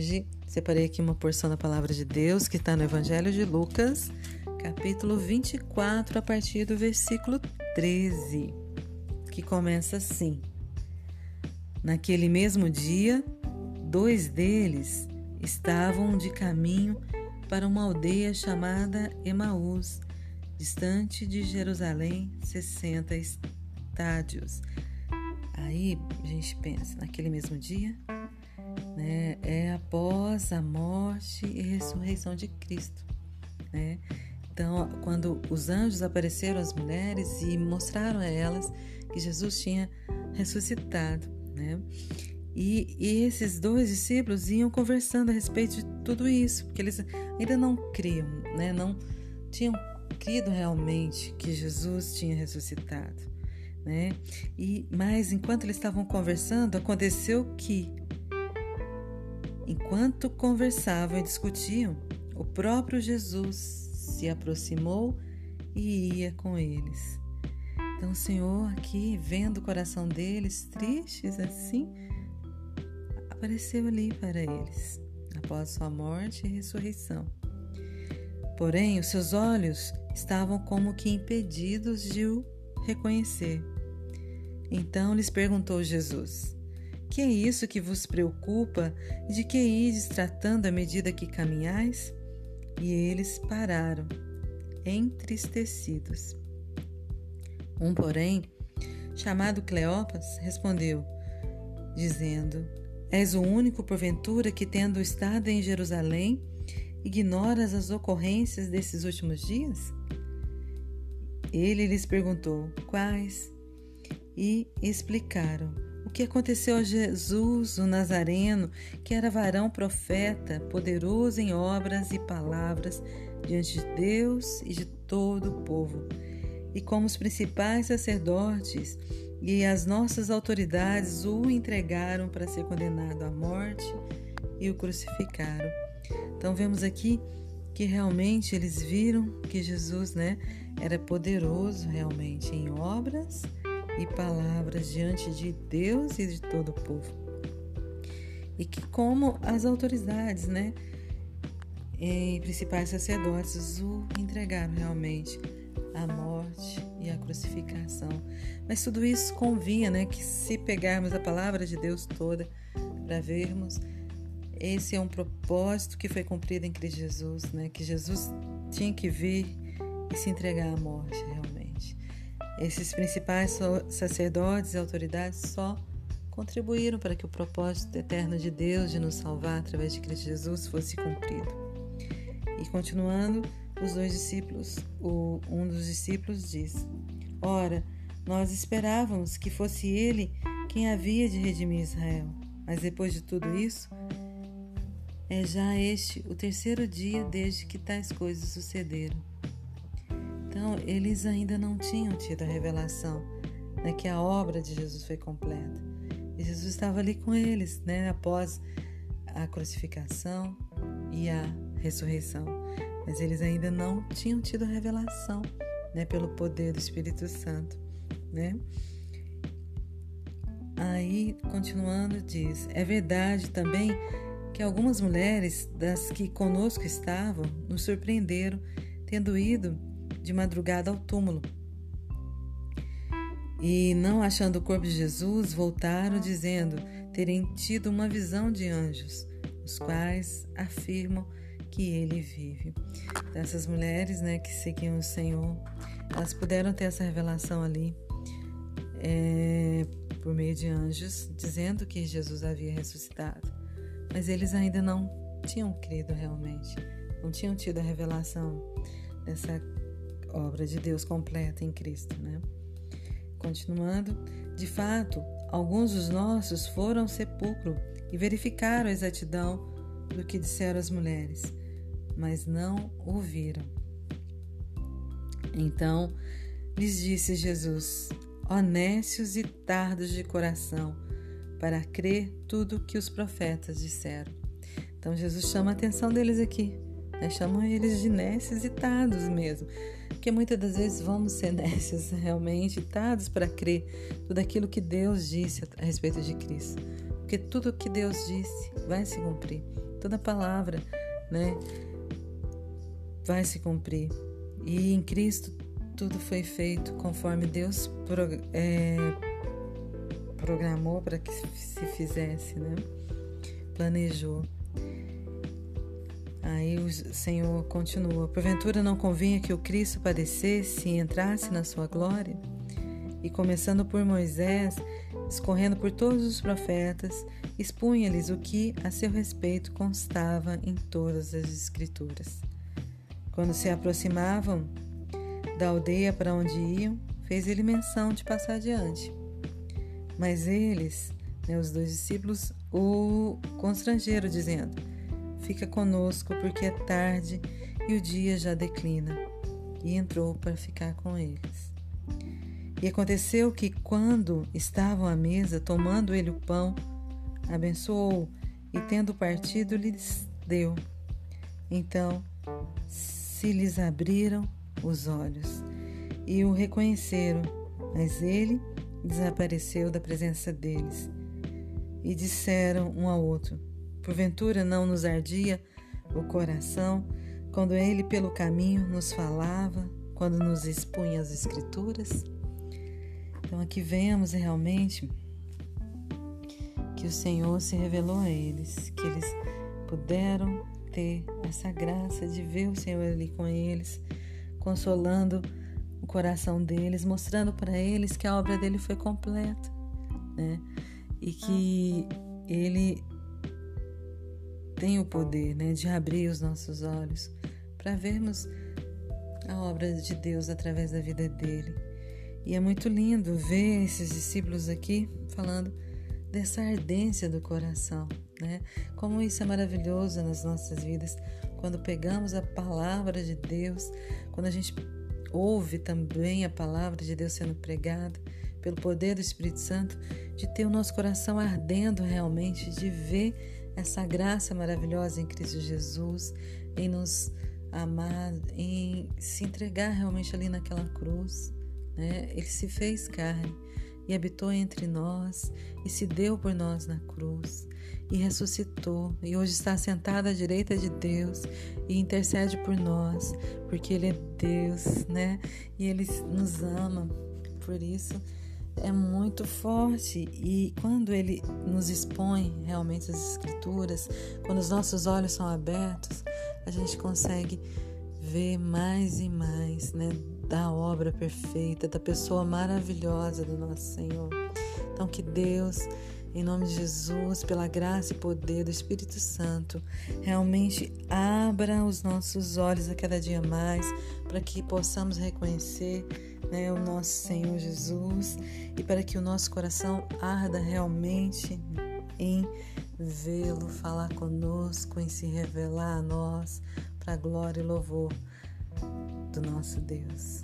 Hoje separei aqui uma porção da palavra de Deus que está no Evangelho de Lucas, capítulo 24, a partir do versículo 13, que começa assim: Naquele mesmo dia, dois deles estavam de caminho para uma aldeia chamada Emaús, distante de Jerusalém, 60 estádios. Aí a gente pensa, naquele mesmo dia, né, é após a morte e ressurreição de Cristo. Né? Então, quando os anjos apareceram às mulheres e mostraram a elas que Jesus tinha ressuscitado, né? E, e, esses dois discípulos iam conversando a respeito de tudo isso, porque eles ainda não criam, né? não tinham crido realmente que Jesus tinha ressuscitado. Né? E mas enquanto eles estavam conversando, aconteceu que enquanto conversavam e discutiam, o próprio Jesus se aproximou e ia com eles. Então, o Senhor, aqui vendo o coração deles tristes assim, apareceu ali para eles, após sua morte e ressurreição. Porém, os seus olhos estavam como que impedidos de o reconhecer. Então lhes perguntou Jesus: Que é isso que vos preocupa e de que ides tratando à medida que caminhais? E eles pararam, entristecidos. Um, porém, chamado Cleopas, respondeu, dizendo: És o único, porventura, que, tendo estado em Jerusalém, ignoras as ocorrências desses últimos dias? Ele lhes perguntou: Quais? E explicaram o que aconteceu a Jesus, o Nazareno, que era varão profeta, poderoso em obras e palavras diante de Deus e de todo o povo. E como os principais sacerdotes e as nossas autoridades o entregaram para ser condenado à morte e o crucificaram. Então vemos aqui que realmente eles viram que Jesus, né, era poderoso realmente em obras e palavras diante de Deus e de todo o povo. E que como as autoridades, né, e principais sacerdotes o entregaram realmente à morte e à crucificação. Mas tudo isso convinha, né, que se pegarmos a palavra de Deus toda para vermos esse é um propósito que foi cumprido em Cristo Jesus, né? Que Jesus tinha que vir e se entregar à morte, realmente. Esses principais sacerdotes e autoridades só contribuíram para que o propósito eterno de Deus de nos salvar através de Cristo Jesus fosse cumprido. E continuando, os dois discípulos, o, um dos discípulos diz: Ora, nós esperávamos que fosse ele quem havia de redimir Israel, mas depois de tudo isso, é já este o terceiro dia desde que tais coisas sucederam. Então, eles ainda não tinham tido a revelação né, que a obra de Jesus foi completa. E Jesus estava ali com eles, né, após a crucificação e a ressurreição. Mas eles ainda não tinham tido a revelação, né, pelo poder do Espírito Santo, né? Aí, continuando, diz: É verdade também que algumas mulheres das que conosco estavam nos surpreenderam, tendo ido de madrugada ao túmulo. E, não achando o corpo de Jesus, voltaram dizendo terem tido uma visão de anjos, os quais afirmam que ele vive. Então, essas mulheres né, que seguiam o Senhor, elas puderam ter essa revelação ali é, por meio de anjos, dizendo que Jesus havia ressuscitado mas eles ainda não tinham crido realmente, não tinham tido a revelação dessa obra de Deus completa em Cristo, né? Continuando, de fato, alguns dos nossos foram ao sepulcro e verificaram a exatidão do que disseram as mulheres, mas não ouviram. Então lhes disse Jesus: Honestos e tardos de coração, para crer tudo o que os profetas disseram. Então Jesus chama a atenção deles aqui, né? chamam eles de necessitados mesmo, porque muitas das vezes vamos ser nécios realmente, tados para crer tudo aquilo que Deus disse a respeito de Cristo, porque tudo o que Deus disse vai se cumprir. toda palavra, né, vai se cumprir. E em Cristo tudo foi feito conforme Deus é, programou para que se fizesse, né? Planejou. Aí o Senhor continua: Porventura não convinha que o Cristo padecesse e entrasse na sua glória? E começando por Moisés, escorrendo por todos os profetas, expunha-lhes o que a seu respeito constava em todas as Escrituras. Quando se aproximavam da aldeia para onde iam, fez ele menção de passar adiante. Mas eles, né, os dois discípulos, o constrangeram, dizendo: Fica conosco, porque é tarde e o dia já declina. E entrou para ficar com eles. E aconteceu que, quando estavam à mesa, tomando ele o pão, abençoou e, tendo partido, lhes deu. Então se lhes abriram os olhos e o reconheceram, mas ele desapareceu da presença deles. E disseram um ao outro: Porventura não nos ardia o coração quando ele pelo caminho nos falava, quando nos expunha as Escrituras? Então aqui vemos realmente que o Senhor se revelou a eles, que eles puderam ter essa graça de ver o Senhor ali com eles, consolando o coração deles, mostrando para eles que a obra dele foi completa, né? E que ele tem o poder, né, de abrir os nossos olhos para vermos a obra de Deus através da vida dele. E é muito lindo ver esses discípulos aqui falando dessa ardência do coração, né? Como isso é maravilhoso nas nossas vidas quando pegamos a palavra de Deus, quando a gente ouve também a palavra de Deus sendo pregada pelo poder do Espírito Santo, de ter o nosso coração ardendo realmente, de ver essa graça maravilhosa em Cristo Jesus, em nos amar, em se entregar realmente ali naquela cruz. Né? Ele se fez carne e habitou entre nós e se deu por nós na cruz e ressuscitou e hoje está sentado à direita de Deus e intercede por nós, porque ele é Deus, né? E ele nos ama. Por isso é muito forte e quando ele nos expõe realmente as escrituras, quando os nossos olhos são abertos, a gente consegue ver mais e mais, né, da obra perfeita, da pessoa maravilhosa do nosso Senhor. Então, que Deus, em nome de Jesus, pela graça e poder do Espírito Santo, realmente abra os nossos olhos a cada dia mais, para que possamos reconhecer né, o nosso Senhor Jesus e para que o nosso coração arda realmente em vê-lo, falar conosco, em se revelar a nós, para glória e louvor do nosso Deus.